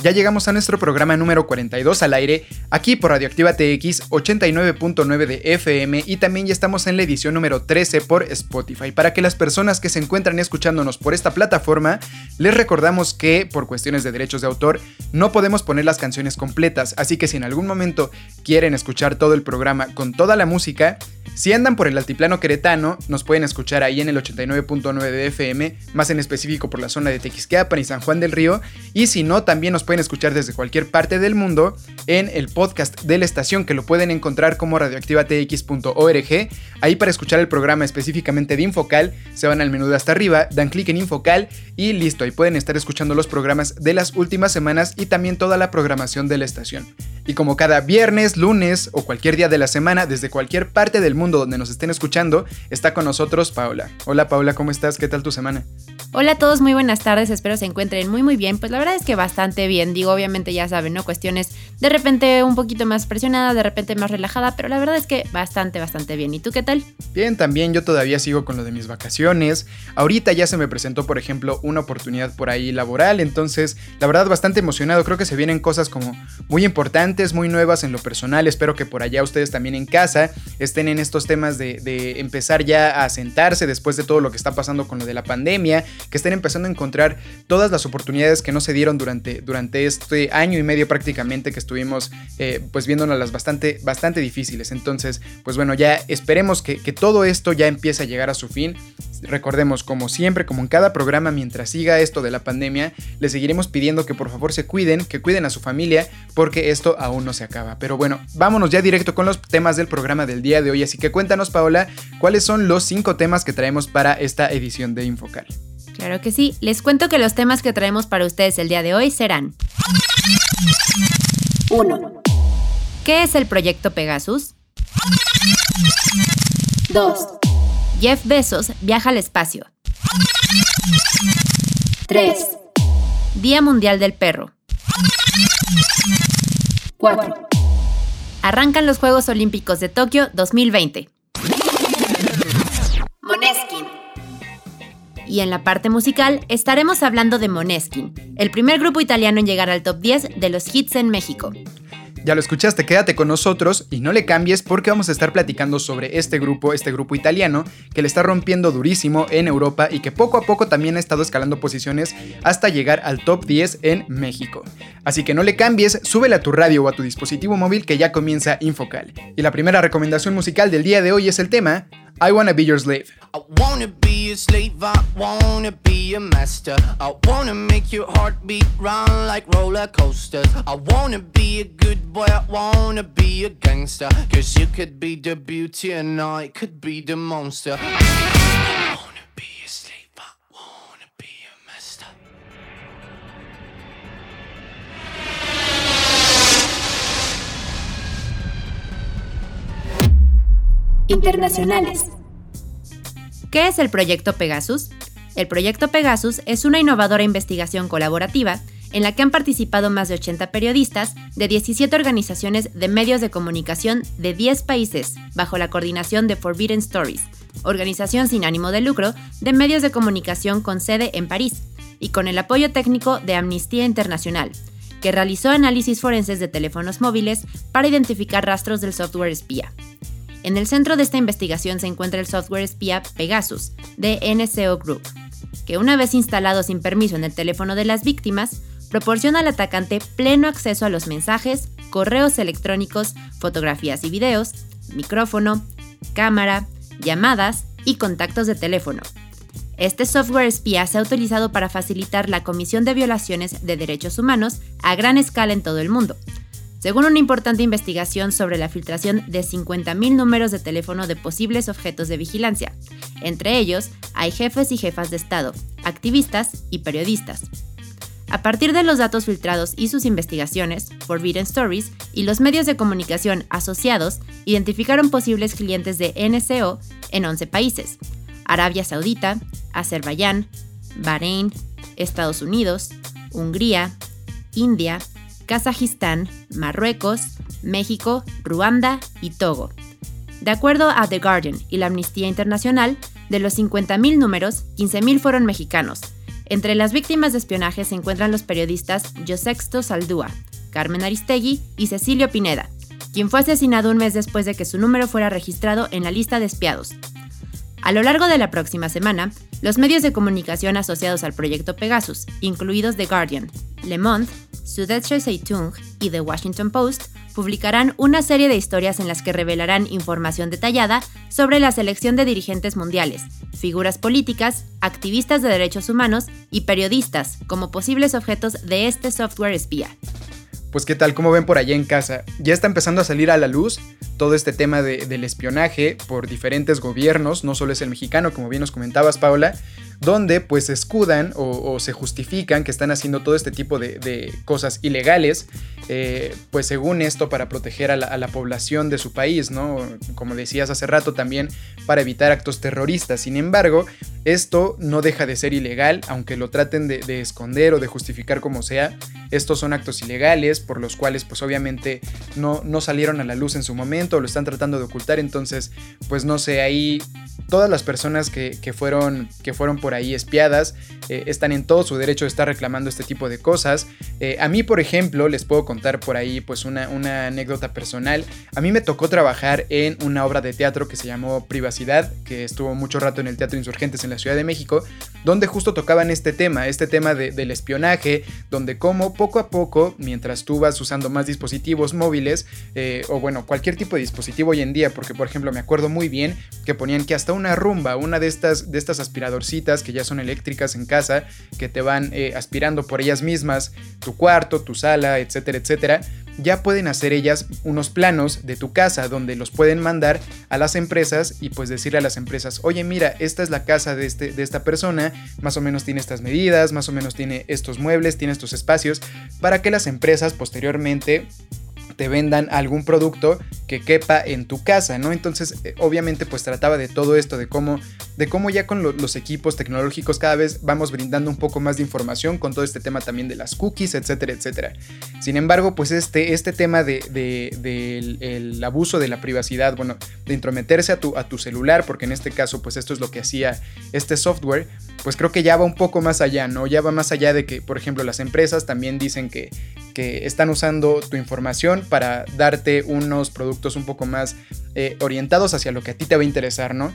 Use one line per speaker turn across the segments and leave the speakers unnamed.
Ya llegamos a nuestro programa número 42 al aire, aquí por Radioactiva TX 89.9 de FM y también ya estamos en la edición número 13 por Spotify. Para que las personas que se encuentran escuchándonos por esta plataforma, les recordamos que por cuestiones de derechos de autor no podemos poner las canciones completas, así que si en algún momento quieren escuchar todo el programa con toda la música, si andan por el altiplano queretano, nos pueden escuchar ahí en el 89.9 de FM, más en específico por la zona de Tequisquiapan y San Juan del Río, y si no, también nos pueden escuchar desde cualquier parte del mundo en el podcast de la estación que lo pueden encontrar como radioactivatx.org. Ahí para escuchar el programa específicamente de Infocal, se van al menú de hasta arriba, dan clic en Infocal y listo, ahí pueden estar escuchando los programas de las últimas semanas y también toda la programación de la estación. Y como cada viernes, lunes o cualquier día de la semana, desde cualquier parte del mundo donde nos estén escuchando, está con nosotros Paula. Hola Paula, ¿cómo estás? ¿Qué tal tu semana?
Hola a todos, muy buenas tardes, espero se encuentren muy muy bien. Pues la verdad es que bastante bien, digo, obviamente ya saben, ¿no? Cuestiones de repente un poquito más presionada, de repente más relajada, pero la verdad es que bastante, bastante bien. ¿Y tú qué tal?
Bien, también yo todavía sigo con lo de mis vacaciones. Ahorita ya se me presentó, por ejemplo, una oportunidad por ahí laboral, entonces la verdad bastante emocionado, creo que se vienen cosas como muy importantes, muy nuevas en lo personal, espero que por allá ustedes también en casa estén en estos temas de, de empezar ya a sentarse después de todo lo que está pasando con lo de la pandemia, que estén empezando a encontrar todas las oportunidades que no se dieron durante, durante este año y medio prácticamente que estuvimos eh, pues viéndolas bastante, bastante difíciles. Entonces, pues bueno, ya esperemos que, que todo esto ya empiece a llegar a su fin. Recordemos, como siempre, como en cada programa, mientras siga esto de la pandemia, les seguiremos pidiendo que por favor se cuiden, que cuiden a su familia, porque esto aún no se acaba. Pero bueno, vámonos ya directo con los temas del programa del día de hoy. Así que cuéntanos, Paola, cuáles son los cinco temas que traemos para esta edición de Infocal.
Claro que sí, les cuento que los temas que traemos para ustedes el día de hoy serán 1. ¿Qué es el proyecto Pegasus? 2. Jeff Bezos viaja al espacio. 3. Día Mundial del Perro. 4. Arrancan los Juegos Olímpicos de Tokio 2020. Moneskin. Y en la parte musical estaremos hablando de Moneskin, el primer grupo italiano en llegar al top 10 de los hits en México.
Ya lo escuchaste, quédate con nosotros y no le cambies porque vamos a estar platicando sobre este grupo, este grupo italiano, que le está rompiendo durísimo en Europa y que poco a poco también ha estado escalando posiciones hasta llegar al top 10 en México. Así que no le cambies, súbele a tu radio o a tu dispositivo móvil que ya comienza Infocal. Y la primera recomendación musical del día de hoy es el tema I Wanna Be Your Slave.
I wanna be a slave, I wanna be a master. I wanna make your heartbeat run like roller coasters. I wanna be a good boy, I wanna be a gangster. Cause you could be the beauty and I could be the monster. I be a I be a master.
Internacionales. ¿Qué es el proyecto Pegasus? El proyecto Pegasus es una innovadora investigación colaborativa en la que han participado más de 80 periodistas de 17 organizaciones de medios de comunicación de 10 países, bajo la coordinación de Forbidden Stories, organización sin ánimo de lucro de medios de comunicación con sede en París, y con el apoyo técnico de Amnistía Internacional, que realizó análisis forenses de teléfonos móviles para identificar rastros del software espía. En el centro de esta investigación se encuentra el software espía Pegasus, de NCO Group, que una vez instalado sin permiso en el teléfono de las víctimas, proporciona al atacante pleno acceso a los mensajes, correos electrónicos, fotografías y videos, micrófono, cámara, llamadas y contactos de teléfono. Este software espía se ha utilizado para facilitar la comisión de violaciones de derechos humanos a gran escala en todo el mundo. Según una importante investigación sobre la filtración de 50.000 números de teléfono de posibles objetos de vigilancia, entre ellos hay jefes y jefas de Estado, activistas y periodistas. A partir de los datos filtrados y sus investigaciones, Forbidden Stories y los medios de comunicación asociados identificaron posibles clientes de NCO en 11 países, Arabia Saudita, Azerbaiyán, Bahrein, Estados Unidos, Hungría, India, Kazajistán, Marruecos, México, Ruanda y Togo. De acuerdo a The Guardian y la Amnistía Internacional, de los 50.000 números, 15.000 fueron mexicanos. Entre las víctimas de espionaje se encuentran los periodistas Josexto Saldúa, Carmen Aristegui y Cecilio Pineda, quien fue asesinado un mes después de que su número fuera registrado en la lista de espiados, a lo largo de la próxima semana, los medios de comunicación asociados al proyecto Pegasus, incluidos The Guardian, Le Monde, Süddeutsche Zeitung y The Washington Post, publicarán una serie de historias en las que revelarán información detallada sobre la selección de dirigentes mundiales, figuras políticas, activistas de derechos humanos y periodistas como posibles objetos de este software espía.
Pues qué tal, como ven por allá en casa, ya está empezando a salir a la luz todo este tema del espionaje por diferentes gobiernos, no solo es el mexicano, como bien nos comentabas, Paula, donde pues escudan o, se justifican que están haciendo todo este tipo de, cosas ilegales, eh, pues según esto para proteger a la, población de su país, ¿no? Como decías hace rato también para evitar actos terroristas. Sin embargo, esto no deja de ser ilegal, aunque lo traten de, de esconder o de justificar como sea. Estos son actos ilegales por los cuales pues obviamente no, no salieron a la luz en su momento, lo están tratando de ocultar, entonces pues no sé, ahí todas las personas que, fueron, que fueron por ahí espiadas eh, están en todo su derecho de estar reclamando este tipo de cosas. Eh, a mí, por ejemplo, les puedo contar por ahí pues una, una anécdota personal. A mí me tocó trabajar en una obra de teatro que se llamó Privacidad, que estuvo mucho rato en el Teatro Insurgentes en la Ciudad de México, donde justo tocaban este tema, este tema del espionaje, donde como poco a poco, mientras tú vas usando más dispositivos móviles, eh, o bueno, cualquier tipo de dispositivo hoy en día, porque por ejemplo me acuerdo muy bien que ponían que hasta un una rumba, una de estas, de estas aspiradorcitas que ya son eléctricas en casa, que te van eh, aspirando por ellas mismas, tu cuarto, tu sala, etcétera, etcétera, ya pueden hacer ellas unos planos de tu casa donde los pueden mandar a las empresas y pues decirle a las empresas, oye mira, esta es la casa de, este, de esta persona, más o menos tiene estas medidas, más o menos tiene estos muebles, tiene estos espacios, para que las empresas posteriormente te vendan algún producto que quepa en tu casa, ¿no? Entonces, eh, obviamente, pues trataba de todo esto, de cómo, de cómo ya con los equipos tecnológicos cada vez vamos brindando un poco más de información con todo este tema también de las cookies, etcétera, etcétera. Sin embargo, pues este, este tema del de, abuso de la privacidad, bueno, de intrometerse a tu, a tu celular, porque en este caso, pues esto es lo que hacía este software, pues creo que ya va un poco más allá, ¿no? Ya va más allá de que, por ejemplo, las empresas también dicen que, que están usando tu información para darte unos productos un poco más eh, orientados hacia lo que a ti te va a interesar, ¿no?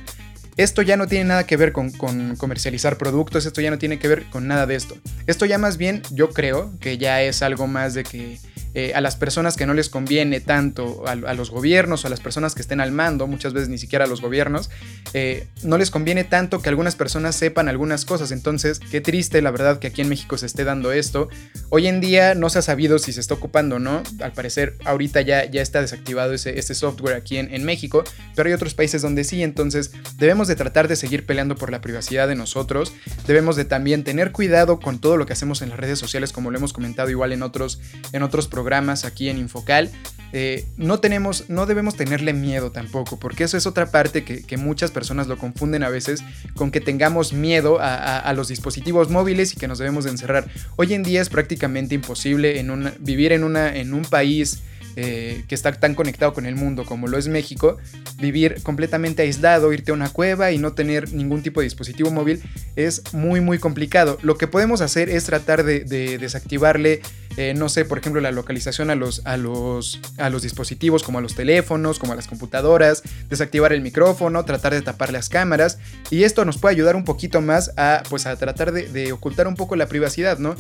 Esto ya no tiene nada que ver con, comercializar productos, esto ya no tiene que ver con nada de esto. Esto ya más bien yo creo que ya es algo más de que eh, a las personas que no les conviene tanto, a, los gobiernos o a las personas que estén al mando, muchas veces ni siquiera a los gobiernos, eh, no les conviene tanto que algunas personas sepan algunas cosas. Entonces, qué triste la verdad que aquí en México se esté dando esto. Hoy en día no se ha sabido si se está ocupando o no. Al parecer, ahorita ya, ya está desactivado ese, software aquí en México, pero hay otros países donde sí. Entonces, debemos de tratar de seguir peleando por la privacidad de nosotros. Debemos de también tener cuidado con todo lo que hacemos en las redes sociales, como lo hemos comentado igual en otros, en otros programas aquí en Infocal, eh, no tenemos, no debemos tenerle miedo tampoco, porque eso es otra parte que, muchas personas lo confunden a veces con que tengamos miedo a, los dispositivos móviles y que nos debemos de encerrar. Hoy en día es prácticamente imposible en vivir en, una, en un país eh, que está tan conectado con el mundo como lo es México, vivir completamente aislado, irte a una cueva y no tener ningún tipo de dispositivo móvil es muy muy complicado. Lo que podemos hacer es tratar de, desactivarle, eh, no sé, por ejemplo, la localización a los, a, los, a los dispositivos como a los teléfonos, como a las computadoras, desactivar el micrófono, tratar de tapar las cámaras y esto nos puede ayudar un poquito más a, pues, a tratar de, de ocultar un poco la privacidad, ¿no?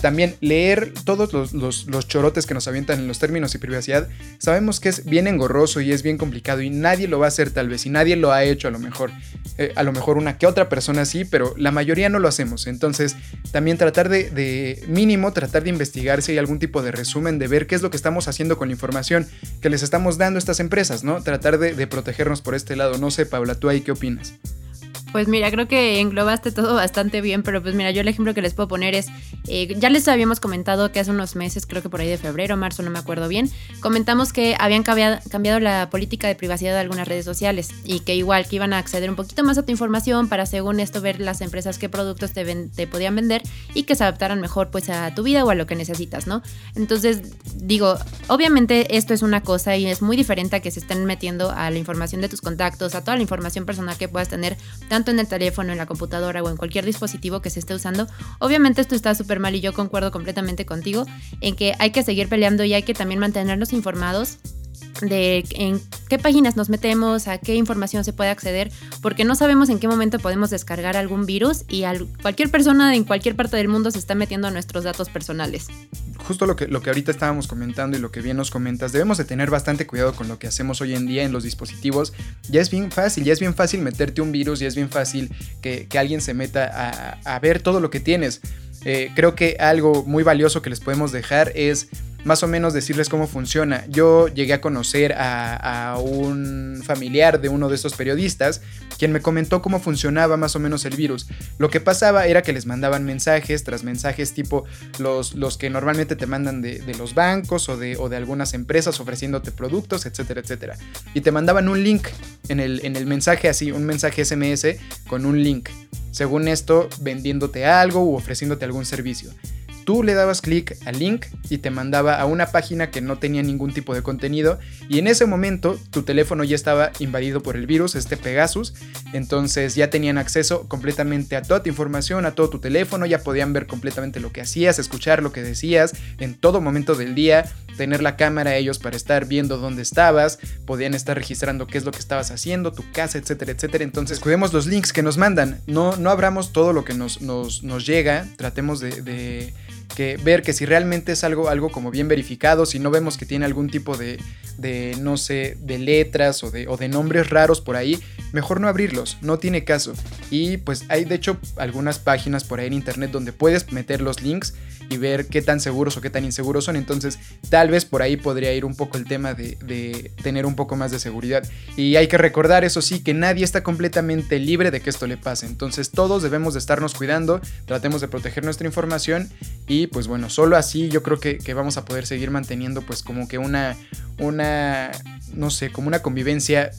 También leer todos los, chorotes que nos avientan en los términos y privacidad, sabemos que es bien engorroso y es bien complicado y nadie lo va a hacer tal vez y nadie lo ha hecho a lo mejor. Eh, a lo mejor una que otra persona sí, pero la mayoría no lo hacemos. Entonces también tratar de, mínimo, tratar de investigar si hay algún tipo de resumen, de ver qué es lo que estamos haciendo con la información que les estamos dando a estas empresas, ¿no? Tratar de, de protegernos por este lado. No sé, Paula, ¿tú ahí qué opinas?
Pues mira, creo que englobaste todo bastante bien, pero pues mira, yo el ejemplo que les puedo poner es, eh, ya les habíamos comentado que hace unos meses, creo que por ahí de febrero, marzo, no me acuerdo bien, comentamos que habían cambiado, la política de privacidad de algunas redes sociales y que igual que iban a acceder un poquito más a tu información para según esto ver las empresas qué productos te, te podían vender y que se adaptaran mejor pues a tu vida o a lo que necesitas, ¿no? Entonces, digo, obviamente esto es una cosa y es muy diferente a que se estén metiendo a la información de tus contactos, a toda la información personal que puedas tener, en el teléfono, en la computadora o en cualquier dispositivo que se esté usando. Obviamente esto está súper mal y yo concuerdo completamente contigo en que hay que seguir peleando y hay que también mantenernos informados de en qué páginas nos metemos, a qué información se puede acceder, porque no sabemos en qué momento podemos descargar algún virus y cualquier persona en cualquier parte del mundo se está metiendo a nuestros datos personales.
Justo lo que, lo que ahorita estábamos comentando y lo que bien nos comentas, debemos de tener bastante cuidado con lo que hacemos hoy en día en los dispositivos. Ya es bien fácil, ya es bien fácil meterte un virus, ya es bien fácil que, alguien se meta a, ver todo lo que tienes. Eh, creo que algo muy valioso que les podemos dejar es más o menos decirles cómo funciona. Yo llegué a conocer a, un familiar de uno de estos periodistas, quien me comentó cómo funcionaba más o menos el virus. Lo que pasaba era que les mandaban mensajes tras mensajes tipo los, los que normalmente te mandan de, los bancos o de, algunas empresas ofreciéndote productos, etcétera, etcétera. Y te mandaban un link en el, en el mensaje así, un mensaje SMS con un link. Según esto, vendiéndote algo u ofreciéndote algún servicio. Tú le dabas clic al link y te mandaba a una página que no tenía ningún tipo de contenido y en ese momento tu teléfono ya estaba invadido por el virus, este Pegasus, entonces ya tenían acceso completamente a toda tu información, a todo tu teléfono, ya podían ver completamente lo que hacías, escuchar lo que decías en todo momento del día, tener la cámara ellos para estar viendo dónde estabas, podían estar registrando qué es lo que estabas haciendo, tu casa, etcétera, etcétera. Entonces cuidemos los links que nos mandan, no, no abramos todo lo que nos, nos, nos llega, tratemos de que ver que si realmente es algo, algo como bien verificado, si no vemos que tiene algún tipo de, de no sé, de letras o de, o de nombres raros por ahí, mejor no abrirlos, no tiene caso. Y pues hay de hecho algunas páginas por ahí en internet donde puedes meter los links y ver qué tan seguros o qué tan inseguros son. Entonces, tal vez por ahí podría ir un poco el tema de, de, tener un poco más de seguridad. Y hay que recordar, eso sí, que nadie está completamente libre de que esto le pase. Entonces, todos debemos de estarnos cuidando, tratemos de proteger nuestra información y pues bueno, solo así yo creo que, vamos a poder seguir manteniendo pues como que una, una, no sé, como una convivencia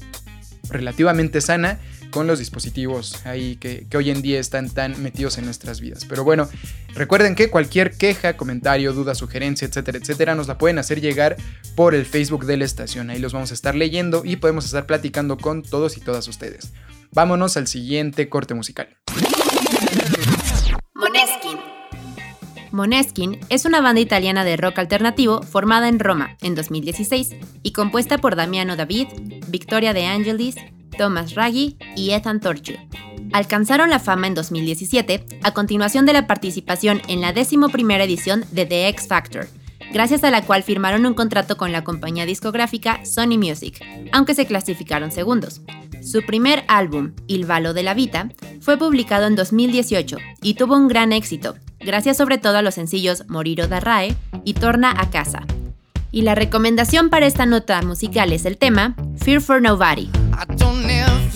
relativamente sana con los dispositivos ahí que, hoy en día están tan metidos en nuestras vidas. Pero bueno, recuerden que cualquier queja, comentario, duda, sugerencia, etcétera, etcétera, nos la pueden hacer llegar por el Facebook de la estación. Ahí los vamos a estar leyendo y podemos estar platicando con todos y todas ustedes. Vámonos al siguiente corte musical.
Moneskin. Moneskin es una banda italiana de rock alternativo formada en Roma en 2016 y compuesta por Damiano David, Victoria De Angelis, Thomas Raggi y Ethan Torture. Alcanzaron la fama en 2017 a continuación de la participación en la primera edición de The X Factor, gracias a la cual firmaron un contrato con la compañía discográfica Sony Music, aunque se clasificaron segundos. Su primer álbum, Il Valo de la Vita, fue publicado en 2018 y tuvo un gran éxito, gracias sobre todo a los sencillos Moriro da Rae y Torna a Casa. Y la recomendación para esta nota musical es el tema Fear for Nobody.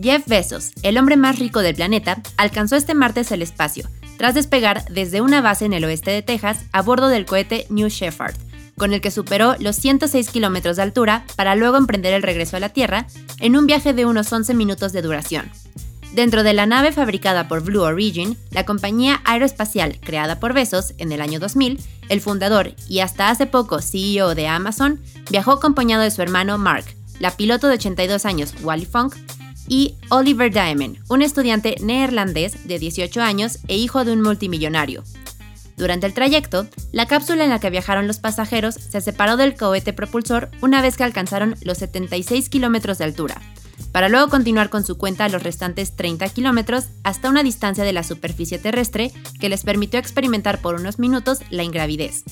Jeff Bezos, el hombre más rico del planeta, alcanzó este martes el espacio, tras despegar desde una base en el oeste de Texas a bordo del cohete New Shepard, con el que superó los 106 kilómetros de altura para luego emprender el regreso a la Tierra en un viaje de unos 11 minutos de duración. Dentro de la nave fabricada por Blue Origin, la compañía aeroespacial creada por Bezos en el año 2000, el fundador y hasta hace poco CEO de Amazon, viajó acompañado de su hermano Mark, la piloto de 82 años Wally Funk, y Oliver Diamond, un estudiante neerlandés de 18 años e hijo de un multimillonario. Durante el trayecto, la cápsula en la que viajaron los pasajeros se separó del cohete propulsor una vez que alcanzaron los 76 kilómetros de altura, para luego continuar con su cuenta los restantes 30 kilómetros hasta una distancia de la superficie terrestre que les permitió experimentar por unos minutos la ingravidez.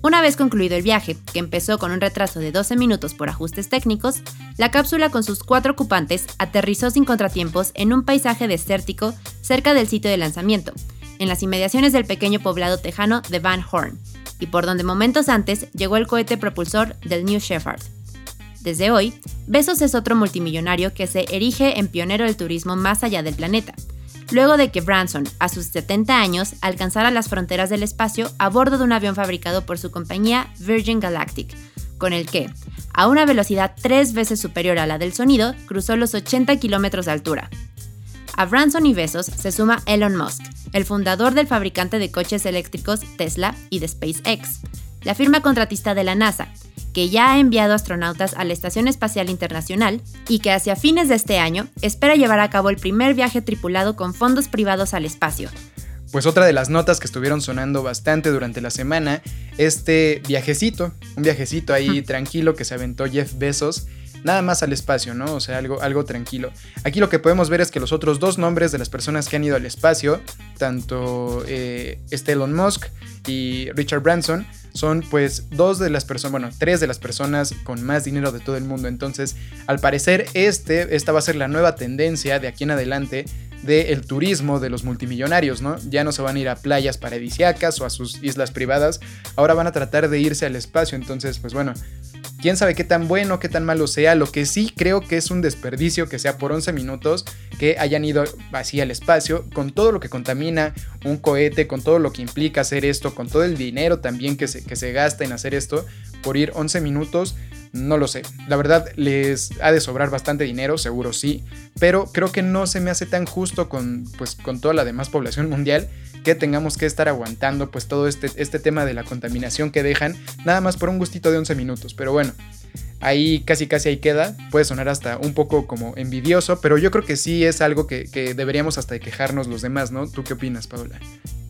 Una vez concluido el viaje, que empezó con un retraso de 12 minutos por ajustes técnicos, la cápsula con sus cuatro ocupantes aterrizó sin contratiempos en un paisaje desértico cerca del sitio de lanzamiento, en las inmediaciones del pequeño poblado tejano de Van Horn, y por donde momentos antes llegó el cohete propulsor del New Shepard. Desde hoy, Bezos es otro multimillonario que se erige en pionero del turismo más allá del planeta, luego de que Branson, a sus 70 años, alcanzara las fronteras del espacio a bordo de un avión fabricado por su compañía Virgin Galactic, con el que, a una velocidad tres veces superior a la del sonido, cruzó los 80 kilómetros de altura. A Branson y Bezos se suma Elon Musk, el fundador del fabricante de coches eléctricos Tesla y de SpaceX, la firma contratista de la NASA, que ya ha enviado astronautas a la Estación Espacial Internacional y que hacia fines de este año espera llevar a cabo el primer viaje tripulado con fondos privados al espacio.
Pues otra de las notas que estuvieron sonando bastante durante la semana, este viajecito, un viajecito ahí tranquilo que se aventó Jeff Bezos nada más al espacio, ¿no? O sea, algo, algo tranquilo. Aquí lo que podemos ver es que los otros dos nombres de las personas que han ido al espacio, tanto eh, este Elon Musk y Richard Branson, son pues dos de las personas, bueno, tres de las personas con más dinero de todo el mundo. Entonces, al parecer, este, esta va a ser la nueva tendencia de aquí en adelante del turismo de los multimillonarios, ¿no? Ya no se van a ir a playas paradisiacas o a sus islas privadas, ahora van a tratar de irse al espacio. Entonces, pues bueno, quién sabe qué tan bueno, qué tan malo sea. Lo que sí creo que es un desperdicio que sea por 11 minutos que hayan ido así al espacio, con todo lo que contamina un cohete, con todo lo que implica hacer esto, con todo el dinero también que se, que se gasta en hacer esto, por ir 11 minutos. No lo sé. La verdad les ha de sobrar bastante dinero, seguro sí, pero creo que no se me hace tan justo con, pues, con toda la demás población mundial que tengamos que estar aguantando pues todo este, este tema de la contaminación que dejan, nada más por un gustito de 11 minutos. Pero bueno, ahí casi casi ahí queda. Puede sonar hasta un poco como envidioso, pero yo creo que sí es algo que, que, deberíamos hasta quejarnos los demás, ¿no? ¿Tú qué opinas, Paula?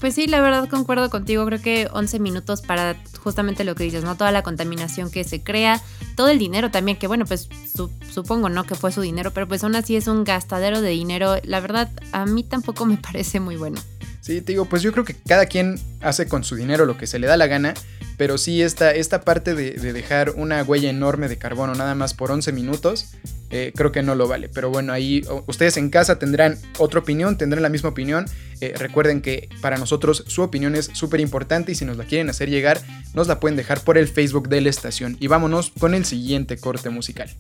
Pues sí, la verdad concuerdo contigo. Creo que 11 minutos para justamente lo que dices, ¿no? Toda la contaminación que se crea, todo el dinero también, que bueno, pues supongo, ¿no? Que fue su dinero, pero pues aún así es un gastadero de dinero. La verdad, a mí tampoco me parece muy bueno.
Sí, te digo, pues yo creo que cada quien hace con su dinero lo que se le da la gana, pero sí esta, esta parte de, dejar una huella enorme de carbono nada más por 11 minutos, eh, creo que no lo vale. Pero bueno, ahí ustedes en casa tendrán otra opinión, tendrán la misma opinión. Eh, recuerden que para nosotros su opinión es súper importante y si nos la quieren hacer llegar, nos la pueden dejar por el Facebook de la estación. Y vámonos con el siguiente corte musical.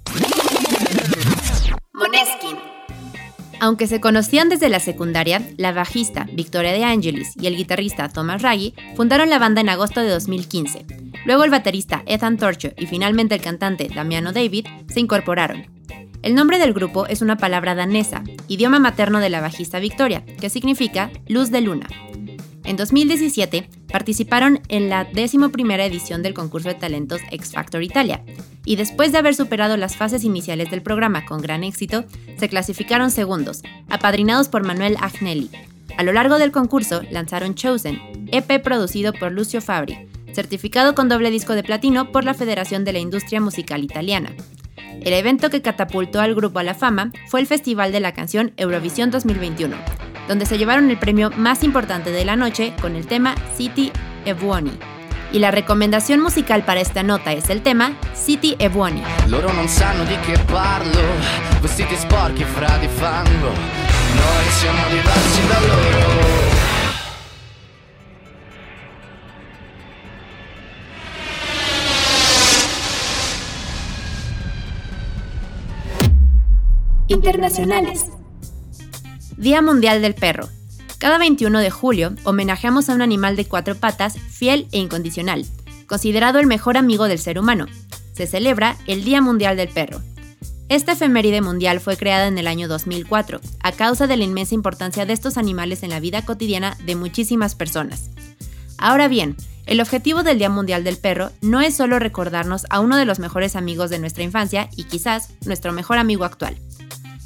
Aunque se conocían desde la secundaria, la bajista Victoria De Angelis y el guitarrista Thomas Raggi fundaron la banda en agosto de 2015. Luego el baterista Ethan Torcho y finalmente el cantante Damiano David se incorporaron. El nombre del grupo es una palabra danesa, idioma materno de la bajista Victoria, que significa luz de luna. En 2017 participaron en la primera edición del concurso de talentos X Factor Italia y después de haber superado las fases iniciales del programa con gran éxito, se clasificaron segundos, apadrinados por Manuel Agnelli. A lo largo del concurso lanzaron Chosen, EP producido por Lucio Fabri, certificado con doble disco de platino por la Federación de la Industria Musical Italiana. El evento que catapultó al grupo a la fama fue el Festival de la Canción Eurovisión 2021, donde se llevaron el premio más importante de la noche con el tema City Ebuoni. Y la recomendación musical para esta nota es el tema City Ebuoni. Loro non sanno di che parlo, vestiti sporchi fra di fango. Noi siamo diversi da loro. Internacionales. Día Mundial del Perro. Cada 21 de julio homenajeamos a un animal de cuatro patas fiel e incondicional, considerado el mejor amigo del ser humano. Se celebra el Día Mundial del Perro. Esta efeméride mundial fue creada en el año 2004, a causa de la inmensa importancia de estos animales en la vida cotidiana de muchísimas personas. Ahora bien, el objetivo del Día Mundial del Perro no es solo recordarnos a uno de los mejores amigos de nuestra infancia y quizás nuestro mejor amigo actual.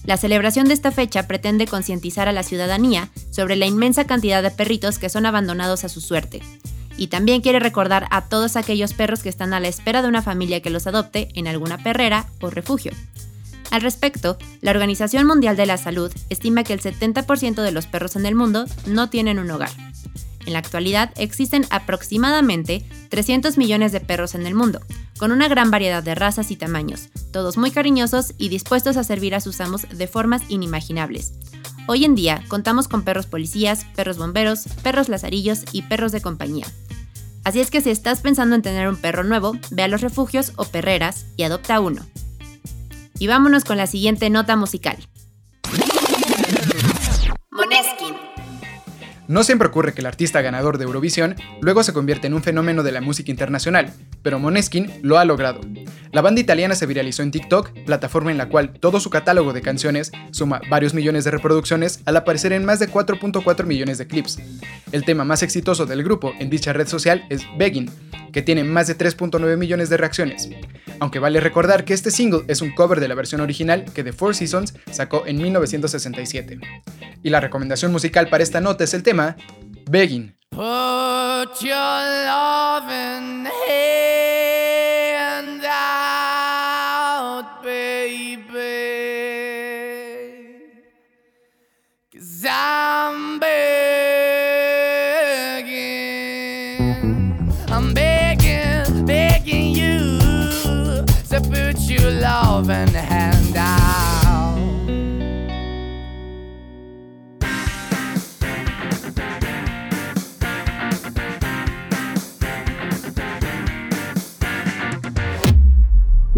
La celebración de esta fecha pretende concientizar a la ciudadanía sobre la inmensa cantidad de perritos que son abandonados a su suerte. Y también quiere recordar a todos aquellos perros que están a la espera de una familia que los adopte en alguna perrera o refugio. Al respecto, la Organización Mundial de la Salud estima que el 70% de los perros en el mundo no tienen un hogar. En la actualidad existen aproximadamente 300 millones de perros en el mundo, con una gran variedad de razas y tamaños, todos muy cariñosos y dispuestos a servir a sus amos de formas inimaginables. Hoy en día contamos con perros policías, perros bomberos, perros lazarillos y perros de compañía. Así es que si estás pensando en tener un perro nuevo, ve a los refugios o perreras y adopta uno. Y vámonos con la siguiente nota musical.
No siempre ocurre que el artista ganador de Eurovisión luego se convierte en un fenómeno de la música internacional, pero Moneskin lo ha logrado. La banda italiana se viralizó en TikTok, plataforma en la cual todo su catálogo de canciones suma varios millones de reproducciones al aparecer en más de 4.4 millones de clips. El tema más exitoso del grupo en dicha red social es Begging, que tiene más de 3.9 millones de reacciones. Aunque vale recordar que este single es un cover de la versión original que The Four Seasons sacó en 1967. Y la recomendación musical para esta nota es el tema Begging.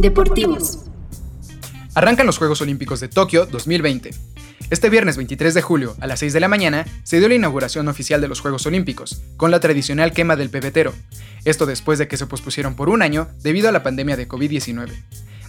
Deportivos.
Arrancan los Juegos Olímpicos de Tokio 2020. Este viernes 23 de julio, a las 6 de la mañana, se dio la inauguración oficial de los Juegos Olímpicos, con la tradicional quema del pebetero. Esto después de que se pospusieron por un año debido a la pandemia de COVID-19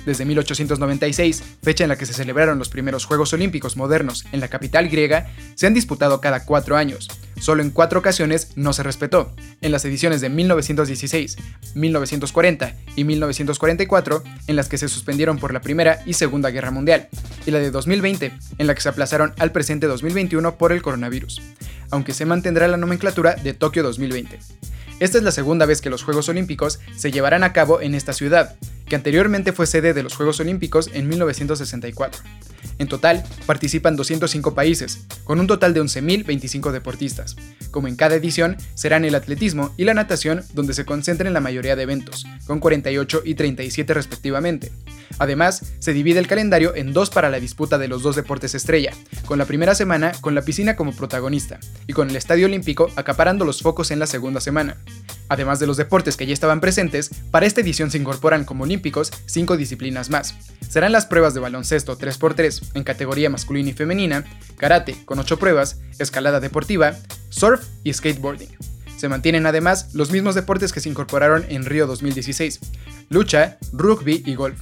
desde 1896, fecha en la que se celebraron los primeros Juegos Olímpicos modernos en la capital griega, se han disputado cada cuatro años. Solo en cuatro ocasiones no se respetó, en las ediciones de 1916, 1940 y 1944, en las que se suspendieron por la Primera y Segunda Guerra Mundial, y la de 2020, en la que se aplazaron al presente 2021 por el coronavirus, aunque se mantendrá la nomenclatura de Tokio 2020. Esta es la segunda vez que los Juegos Olímpicos se llevarán a cabo en esta ciudad, que anteriormente fue sede de los Juegos Olímpicos en 1964. En total, participan 205 países, con un total de 11.025 deportistas. Como en cada edición, serán el atletismo y la natación donde se concentren la mayoría de eventos, con 48 y 37 respectivamente. Además, se divide el calendario en dos para la disputa de los dos deportes estrella, con la primera semana con la piscina como protagonista, y con el Estadio Olímpico acaparando los focos en la segunda semana. Además de los deportes que ya estaban presentes, para esta edición se incorporan como olímpicos cinco disciplinas más. Serán las pruebas de baloncesto 3x3 en categoría masculina y femenina, karate con 8 pruebas, escalada deportiva, surf y skateboarding. Se mantienen además los mismos deportes que se incorporaron en Río 2016, lucha, rugby y golf.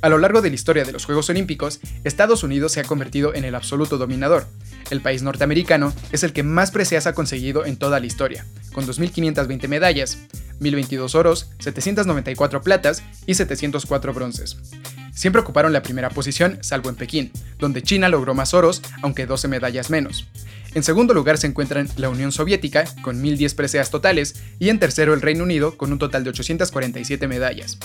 A lo largo de la historia de los Juegos Olímpicos, Estados Unidos se ha convertido en el absoluto dominador. El país norteamericano es el que más preseas ha conseguido en toda la historia, con 2.520 medallas, 1.022 oros, 794 platas y 704 bronces. Siempre ocuparon la primera posición, salvo en Pekín, donde China logró más oros, aunque 12 medallas menos. En segundo lugar se encuentran la Unión Soviética, con 1.010 preseas totales, y en tercero el Reino Unido, con un total de 847 medallas.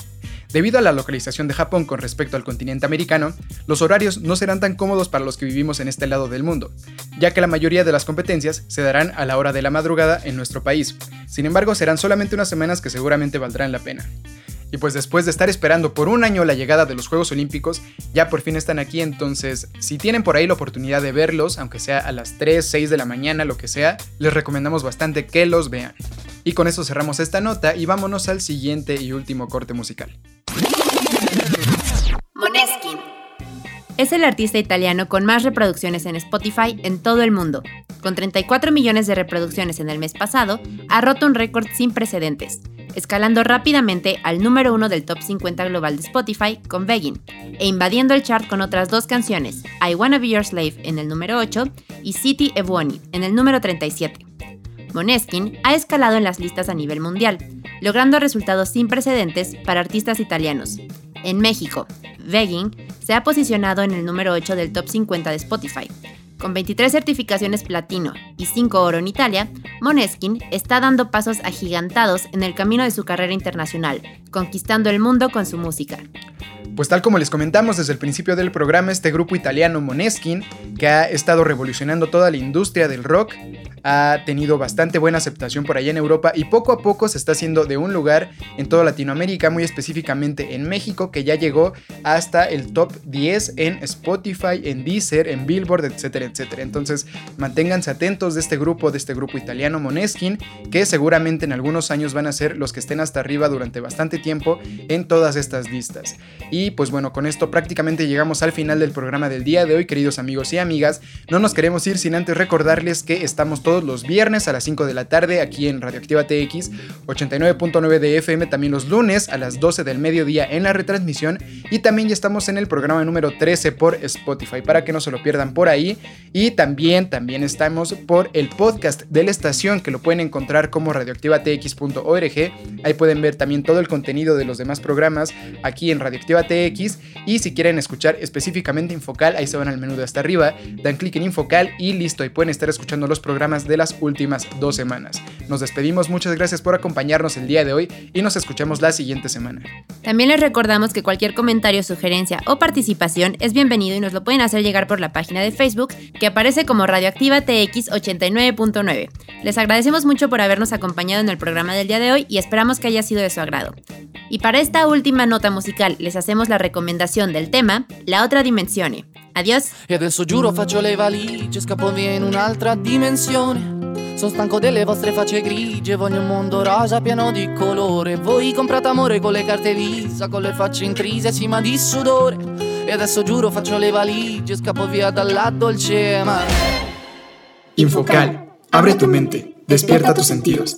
Debido a la localización de Japón con respecto al continente americano, los horarios no serán tan cómodos para los que vivimos en este lado del mundo, ya que la mayoría de las competencias se darán a la hora de la madrugada en nuestro país. Sin embargo, serán solamente unas semanas que seguramente valdrán la pena. Y pues después de estar esperando por un año la llegada de los Juegos Olímpicos, ya por fin están aquí, entonces si tienen por ahí la oportunidad de verlos, aunque sea a las 3, 6 de la mañana, lo que sea, les recomendamos bastante que los vean. Y con eso cerramos esta nota y vámonos al siguiente y último corte musical.
es el artista italiano con más reproducciones en Spotify en todo el mundo. Con 34 millones de reproducciones en el mes pasado, ha roto un récord sin precedentes, escalando rápidamente al número uno del top 50 global de Spotify con Begging, e invadiendo el chart con otras dos canciones, I Wanna Be Your Slave en el número 8 y City Ebony en el número 37. Moneskin ha escalado en las listas a nivel mundial, logrando resultados sin precedentes para artistas italianos. En México, Begging se ha posicionado en el número 8 del top 50 de Spotify. Con 23 certificaciones platino y 5 oro en Italia, Moneskin está dando pasos agigantados en el camino de su carrera internacional, conquistando el mundo con su música.
Pues tal como les comentamos desde el principio del programa, este grupo italiano Moneskin, que ha estado revolucionando toda la industria del rock, ha tenido bastante buena aceptación por allá en Europa y poco a poco se está haciendo de un lugar en toda Latinoamérica, muy específicamente en México, que ya llegó hasta el top 10 en Spotify, en Deezer, en Billboard, etcétera, etcétera. Entonces, manténganse atentos de este grupo, de este grupo italiano Moneskin, que seguramente en algunos años van a ser los que estén hasta arriba durante bastante tiempo en todas estas listas. Y pues bueno, con esto prácticamente llegamos al final del programa del día de hoy, queridos amigos y amigas. No nos queremos ir sin antes recordarles que estamos todos los viernes a las 5 de la tarde aquí en Radioactiva TX 89.9 de FM, también los lunes a las 12 del mediodía en la retransmisión y también ya estamos en el programa número 13 por Spotify para que no se lo pierdan por ahí y también también estamos por el podcast de la estación que lo pueden encontrar como radioactivatx.org. Ahí pueden ver también todo el contenido de los demás programas aquí en Radioactiva TX y si quieren escuchar específicamente Infocal, ahí se van al menú de hasta arriba, dan clic en Infocal y listo, y pueden estar escuchando los programas de las últimas dos semanas. Nos despedimos, muchas gracias por acompañarnos el día de hoy y nos escuchamos la siguiente semana.
También les recordamos que cualquier comentario, sugerencia o participación es bienvenido y nos lo pueden hacer llegar por la página de Facebook que aparece como Radioactiva TX 89.9. Les agradecemos mucho por habernos acompañado en el programa del día de hoy y esperamos que haya sido de su agrado. Y para esta última nota musical les hacemos la recomendación del tema La otra dimensione. Adiós.
E adesso giuro faccio le valigie, scappo via in un'altra dimensione. Sono stanco delle vostre facce grigie, voglio un mondo rosa pieno di colore. Voi comprate amore con le carte visa, con le facce intrise, sì ma di sudore. E adesso giuro faccio le valigie, scappo via dalla dolce mare.
Infocal, abre tu mente, despierta tus sentidos.